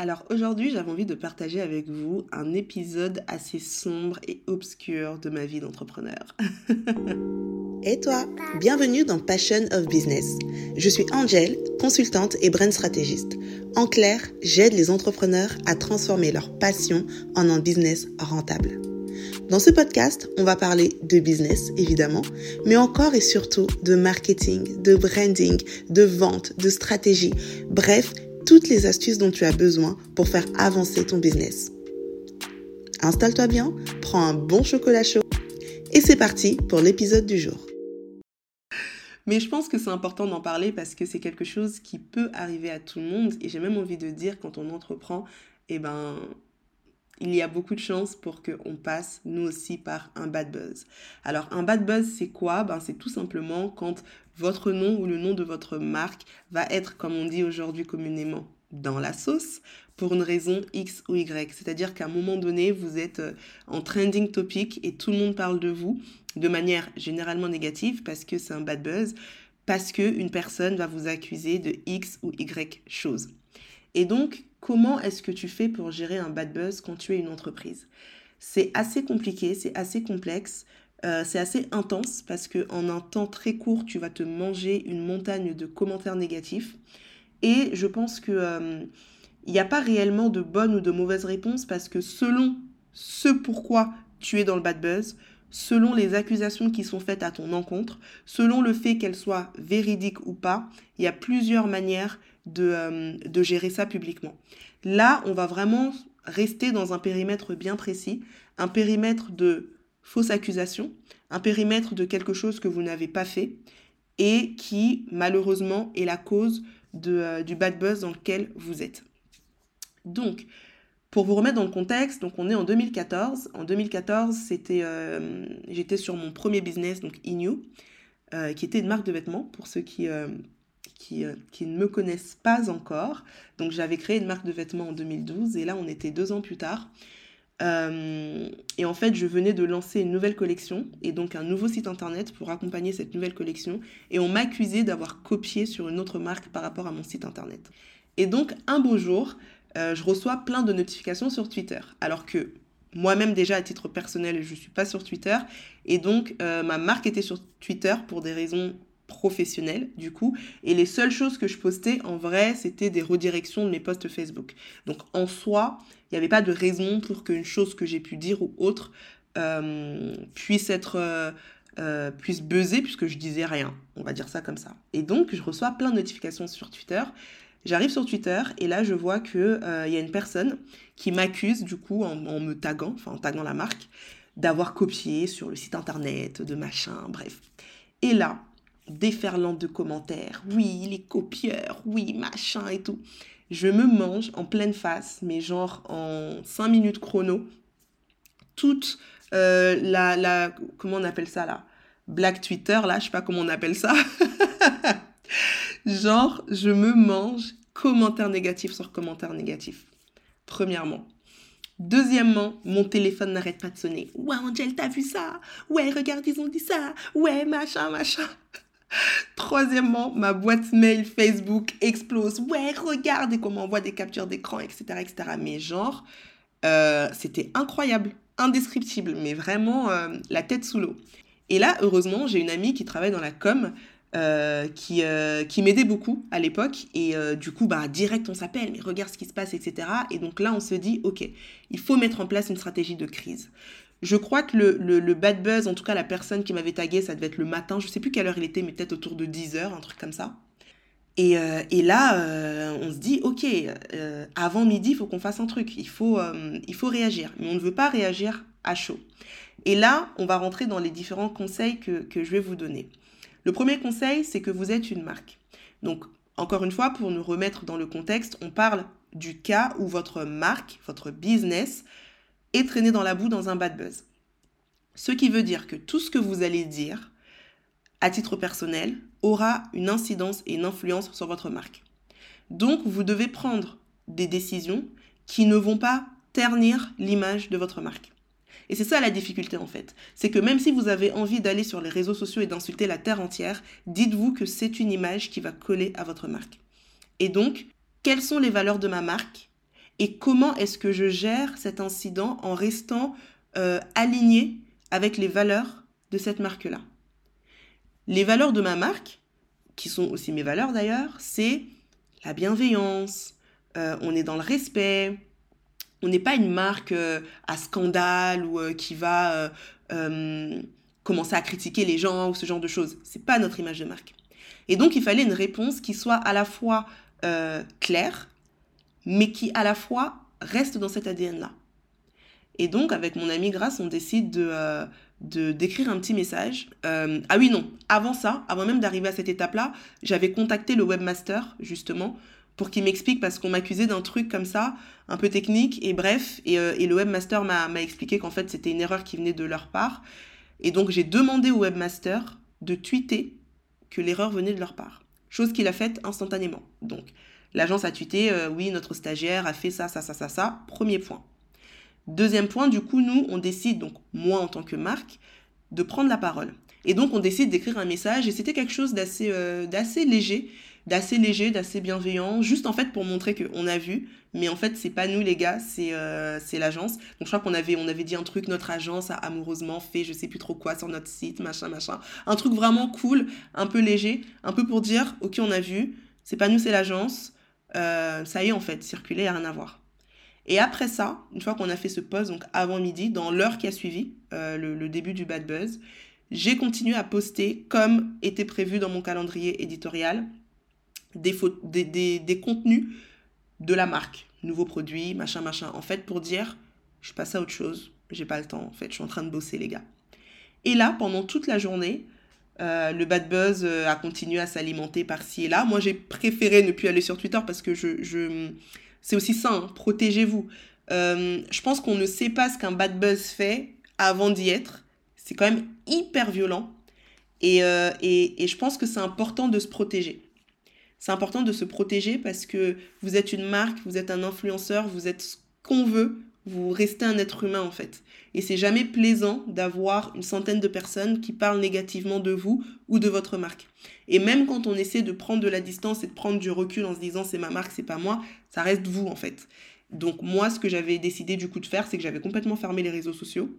Alors aujourd'hui, j'avais envie de partager avec vous un épisode assez sombre et obscur de ma vie d'entrepreneur. et toi, bienvenue dans Passion of Business. Je suis Angel, consultante et brand stratégiste. En clair, j'aide les entrepreneurs à transformer leur passion en un business rentable. Dans ce podcast, on va parler de business, évidemment, mais encore et surtout de marketing, de branding, de vente, de stratégie, bref, toutes les astuces dont tu as besoin pour faire avancer ton business. Installe-toi bien, prends un bon chocolat chaud et c'est parti pour l'épisode du jour. Mais je pense que c'est important d'en parler parce que c'est quelque chose qui peut arriver à tout le monde et j'ai même envie de dire quand on entreprend, eh ben il y a beaucoup de chances pour qu'on passe nous aussi par un bad buzz. Alors un bad buzz c'est quoi? Ben c'est tout simplement quand votre nom ou le nom de votre marque va être comme on dit aujourd'hui communément dans la sauce pour une raison X ou Y. C'est-à-dire qu'à un moment donné, vous êtes euh, en trending topic et tout le monde parle de vous de manière généralement négative parce que c'est un bad buzz, parce qu'une personne va vous accuser de X ou Y chose. Et donc, comment est-ce que tu fais pour gérer un bad buzz quand tu es une entreprise? C'est assez compliqué, c'est assez complexe. Euh, c'est assez intense parce que en un temps très court, tu vas te manger une montagne de commentaires négatifs. Et je pense que euh, il n'y a pas réellement de bonne ou de mauvaise réponse parce que selon ce pourquoi tu es dans le bad buzz, selon les accusations qui sont faites à ton encontre, selon le fait qu'elles soient véridiques ou pas, il y a plusieurs manières de, euh, de gérer ça publiquement. Là, on va vraiment rester dans un périmètre bien précis, un périmètre de fausses accusations, un périmètre de quelque chose que vous n'avez pas fait et qui malheureusement est la cause euh, du bad buzz dans lequel vous êtes. Donc, pour vous remettre dans le contexte, donc on est en 2014. En 2014, c'était, euh, j'étais sur mon premier business, donc Inu, qui était une marque de vêtements pour ceux qui, qui, qui, ne me connaissent pas encore. Donc j'avais créé une marque de vêtements en 2012 et là on était deux ans plus tard. Euh, et en fait, je venais de lancer une nouvelle collection et donc un nouveau site internet pour accompagner cette nouvelle collection. Et on m'accusait d'avoir copié sur une autre marque par rapport à mon site internet. Et donc, un beau jour, euh, je reçois plein de notifications sur Twitter. Alors que moi-même, déjà à titre personnel, je ne suis pas sur Twitter. Et donc, euh, ma marque était sur Twitter pour des raisons professionnel du coup et les seules choses que je postais en vrai c'était des redirections de mes posts Facebook. Donc en soi il n'y avait pas de raison pour qu'une chose que j'ai pu dire ou autre euh, puisse être euh, euh, puisse buzzer puisque je disais rien. On va dire ça comme ça. Et donc je reçois plein de notifications sur Twitter. J'arrive sur Twitter et là je vois que il y a une personne qui m'accuse du coup en, en, me taguant, enfin en taguant la marque, d'avoir copié sur le site internet, de machin, bref. Et là, déferlante de commentaires. Oui, les copieurs, oui, machin et tout. Je me mange en pleine face, mais genre en 5 minutes chrono, toute euh, la, la. Comment on appelle ça là? Black Twitter, là, je sais pas comment on appelle ça. genre, je me mange commentaires négatifs sur commentaires négatifs. Premièrement. Deuxièmement, mon téléphone n'arrête pas de sonner. Ouais, Angel, t'as vu ça? Ouais, regarde, ils ont dit ça. Ouais, machin, machin. Troisièmement, ma boîte mail Facebook explose. Ouais, regardez comment on voit des captures d'écran, etc.. Mais genre, euh, c'était incroyable, indescriptible, mais vraiment euh, la tête sous l'eau. Et là, heureusement, j'ai une amie qui travaille dans la com, euh, qui, qui m'aidait beaucoup à l'époque. Et du coup, bah, direct, on s'appelle, mais regarde ce qui se passe, etc. Et donc là, on se dit, OK, il faut mettre en place une stratégie de crise. Je crois que le, bad buzz, en tout cas la personne qui m'avait tagué, ça devait être le matin. Je sais plus quelle heure il était, mais peut-être autour de 10 heures, un truc comme ça. Et, euh, là, euh, on se dit, ok, euh, avant midi, il faut qu'on fasse un truc. Il faut, il faut réagir. Mais on ne veut pas réagir à chaud. Et là, on va rentrer dans les différents conseils que, que je vais vous donner. Le premier conseil, c'est que vous êtes une marque. Donc, encore une fois, pour nous remettre dans le contexte, on parle du cas où votre marque, votre business, et traîner dans la boue dans un bad buzz. Ce qui veut dire que tout ce que vous allez dire, à titre personnel, aura une incidence et une influence sur votre marque. Donc, vous devez prendre des décisions qui ne vont pas ternir l'image de votre marque. Et c'est ça la difficulté en fait. C'est que même si vous avez envie d'aller sur les réseaux sociaux et d'insulter la terre entière, dites-vous que c'est une image qui va coller à votre marque. Et donc, quelles sont les valeurs de ma marque? Et comment est-ce que je gère cet incident en restant euh, aligné avec les valeurs de cette marque-là? Les valeurs de ma marque, qui sont aussi mes valeurs d'ailleurs, c'est la bienveillance, euh, on est dans le respect, on n'est pas une marque euh, à scandale ou qui va commencer à critiquer les gens ou ce genre de choses. C'est pas notre image de marque. Et donc il fallait une réponse qui soit à la fois claire, mais qui à la fois reste dans cet ADN-là. Et donc, avec mon ami Grace, on décide de, euh, d'écrire un petit message. Euh, ah oui, non, avant ça, avant même d'arriver à cette étape-là, j'avais contacté le webmaster, justement, pour qu'il m'explique, parce qu'on m'accusait d'un truc comme ça, un peu technique, et bref, et, euh, et le webmaster m'a, m'a expliqué qu'en fait, c'était une erreur qui venait de leur part. Et donc, j'ai demandé au webmaster de tweeter que l'erreur venait de leur part. Chose qu'il a faite instantanément. Donc, l'agence a tweeté, oui, notre stagiaire a fait ça, ça, ça, ça, ça. Premier point. Deuxième point, du coup, nous, on décide, donc moi en tant que marque, de prendre la parole. Et donc, on décide d'écrire un message, et c'était quelque chose d'assez euh, léger, d'assez léger, d'assez bienveillant, juste en fait pour montrer qu'on a vu, mais en fait, c'est pas nous les gars, c'est euh, c'est l'agence. Donc, je crois qu'on avait, on avait dit un truc, notre agence a amoureusement fait je sais plus trop quoi sur notre site, machin, machin. Un truc vraiment cool, un peu léger, un peu pour dire, ok, on a vu, c'est pas nous, c'est l'agence. Euh, ça y est, en fait, circuler, rien à voir. Et après ça, une fois qu'on a fait ce post, donc avant midi, dans l'heure qui a suivi euh, le, début du Bad Buzz, j'ai continué à poster comme était prévu dans mon calendrier éditorial des, des, des, contenus de la marque, nouveaux produits, machin, machin. En fait, pour dire, je passe à autre chose, j'ai pas le temps, en fait, je suis en train de bosser, les gars. Et là, pendant toute la journée, euh, le bad buzz euh, a continué à s'alimenter par-ci et là. Moi, j'ai préféré ne plus aller sur Twitter parce que je, je c'est aussi ça, hein, protégez-vous. Euh, je pense qu'on ne sait pas ce qu'un bad buzz fait avant d'y être. C'est quand même hyper violent. Et, et, et je pense que c'est important de se protéger. C'est important de se protéger parce que vous êtes une marque, vous êtes un influenceur, vous êtes ce qu'on veut, vous restez un être humain en fait. Et c'est jamais plaisant d'avoir une centaine de personnes qui parlent négativement de vous ou de votre marque. Et même quand on essaie de prendre de la distance et de prendre du recul en se disant c'est ma marque, c'est pas moi, ça reste vous en fait. Donc moi, ce que j'avais décidé du coup de faire, c'est que j'avais complètement fermé les réseaux sociaux.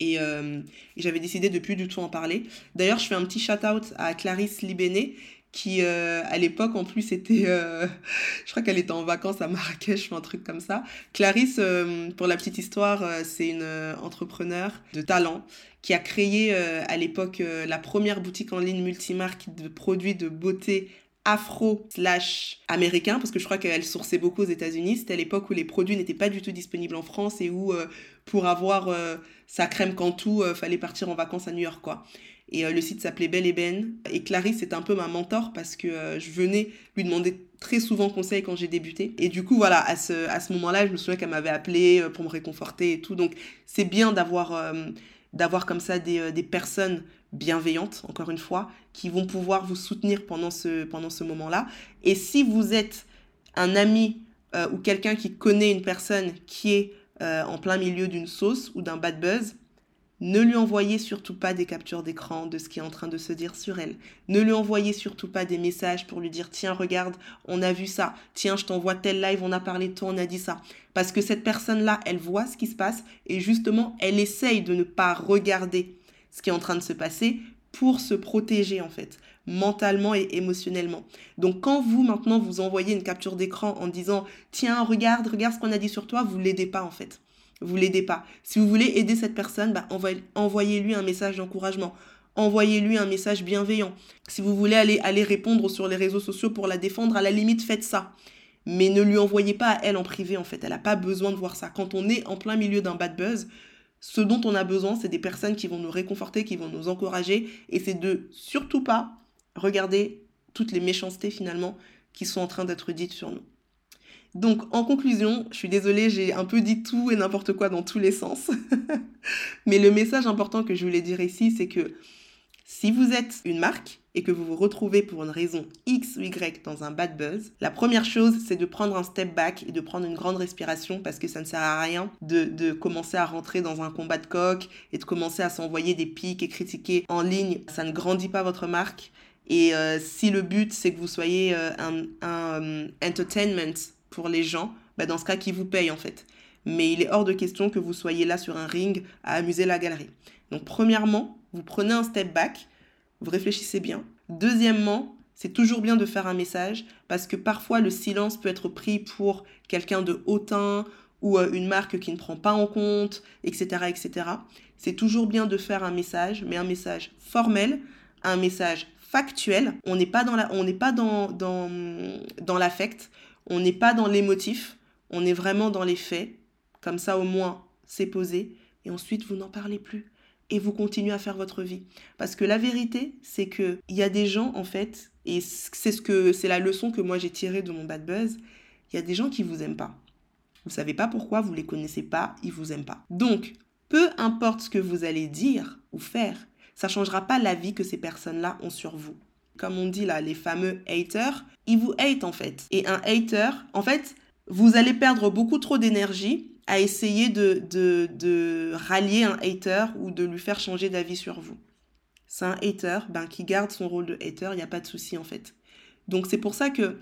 Et, euh, j'avais décidé de plus du tout en parler. D'ailleurs, je fais un petit shout-out à Clarisse Libéné, qui euh, à l'époque en plus était euh, je crois qu'elle était en vacances à Marrakech ou un truc comme ça. Clarisse euh, pour la petite histoire c'est une entrepreneur de talent qui a créé à l'époque la première boutique en ligne multimarque de produits de beauté afro slash américain parce que je crois qu'elle sourçait beaucoup aux États-Unis. C'était à l'époque où les produits n'étaient pas du tout disponibles en France et où pour avoir sa crème Cantou fallait partir en vacances à New York quoi et euh, le site s'appelait Belle et Ben. Et Clarisse était un peu ma mentor parce que euh, je venais lui demander très souvent conseil quand j'ai débuté. Et du coup, voilà, à ce, à ce moment-là, je me souviens qu'elle m'avait appelé euh, pour me réconforter et tout. Donc, c'est bien d'avoir d'avoir comme ça des, des, personnes bienveillantes, encore une fois, qui vont pouvoir vous soutenir pendant ce, pendant ce moment-là. Et si vous êtes un ami ou quelqu'un qui connaît une personne qui est en plein milieu d'une sauce ou d'un bad buzz, ne lui envoyez surtout pas des captures d'écran de ce qui est en train de se dire sur elle. Ne lui envoyez surtout pas des messages pour lui dire tiens regarde, on a vu ça. Tiens, je t'envoie tel live, on a parlé de toi, on a dit ça. Parce que cette personne-là, elle voit ce qui se passe et justement, elle essaye de ne pas regarder ce qui est en train de se passer pour se protéger en fait, mentalement et émotionnellement. Donc quand vous maintenant vous envoyez une capture d'écran en disant tiens regarde, regarde ce qu'on a dit sur toi, vous l'aidez pas en fait vous l'aidez pas. Si vous voulez aider cette personne, bah, envoyez-lui un message d'encouragement. Envoyez-lui un message bienveillant. Si vous voulez aller, aller répondre sur les réseaux sociaux pour la défendre, à la limite, faites ça. Mais ne lui envoyez pas à elle en privé, en fait. Elle n'a pas besoin de voir ça. Quand on est en plein milieu d'un bad buzz, ce dont on a besoin, c'est des personnes qui vont nous réconforter, qui vont nous encourager. Et c'est de surtout pas regarder toutes les méchancetés, finalement, qui sont en train d'être dites sur nous. Donc, en conclusion, je suis désolée, j'ai un peu dit tout et n'importe quoi dans tous les sens. Mais le message important que je voulais dire ici, c'est que si vous êtes une marque et que vous vous retrouvez pour une raison X ou Y dans un bad buzz, la première chose, c'est de prendre un step back et de prendre une grande respiration parce que ça ne sert à rien de, de commencer à rentrer dans un combat de coq et de commencer à s'envoyer des pics et critiquer en ligne. Ça ne grandit pas votre marque. Et euh, si le but, c'est que vous soyez euh, un, un euh, entertainment pour les gens, bah dans ce cas, qui vous paye en fait. Mais il est hors de question que vous soyez là sur un ring à amuser la galerie. Donc premièrement, vous prenez un step back, vous réfléchissez bien. Deuxièmement, c'est toujours bien de faire un message parce que parfois le silence peut être pris pour quelqu'un de hautain ou euh, une marque qui ne prend pas en compte, etc. etc. C'est toujours bien de faire un message, mais un message formel, un message factuel. On n'est pas dans la, on n'est pas dans, dans, dans l'affect, on n'est pas dans l'émotif, on est vraiment dans les faits. Comme ça, au moins, c'est posé. Et ensuite, vous n'en parlez plus. Et vous continuez à faire votre vie. Parce que la vérité, c'est qu'il y a des gens, en fait, et c'est ce que c'est la leçon que moi j'ai tirée de mon bad buzz, il y a des gens qui vous aiment pas. Vous savez pas pourquoi, vous les connaissez pas, ils vous aiment pas. Donc, peu importe ce que vous allez dire ou faire, ça changera pas la vie que ces personnes-là ont sur vous. Comme on dit là, les fameux haters, ils vous hate en fait. Et un hater, en fait, vous allez perdre beaucoup trop d'énergie à essayer de, de, de, rallier un hater ou de lui faire changer d'avis sur vous. C'est un hater, ben, qui garde son rôle de hater, il n'y a pas de souci en fait. Donc c'est pour ça que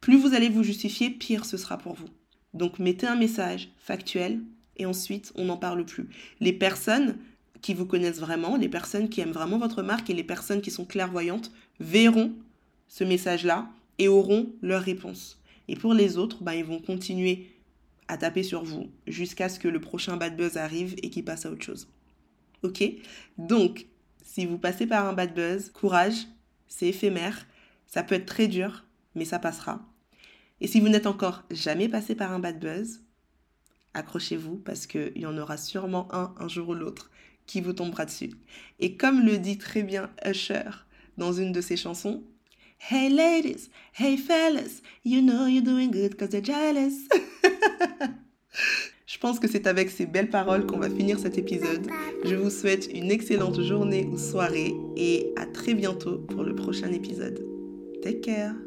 plus vous allez vous justifier, pire ce sera pour vous. Donc mettez un message factuel et ensuite on n'en parle plus. Les personnes qui vous connaissent vraiment, les personnes qui aiment vraiment votre marque et les personnes qui sont clairvoyantes verront ce message-là et auront leur réponse. Et pour les autres, ben, ils vont continuer à taper sur vous jusqu'à ce que le prochain bad buzz arrive et qu'il passe à autre chose. Ok? Donc, si vous passez par un bad buzz, courage, c'est éphémère, ça peut être très dur, mais ça passera. Et si vous n'êtes encore jamais passé par un bad buzz, accrochez-vous parce qu'il y en aura sûrement un un jour ou l'autre qui vous tombera dessus. Et comme le dit très bien Usher dans une de ses chansons, Hey ladies, hey fellas, you know you're doing good because you're jealous. Je pense que c'est avec ces belles paroles qu'on va finir cet épisode. Je vous souhaite une excellente journée ou soirée et à très bientôt pour le prochain épisode. Take care.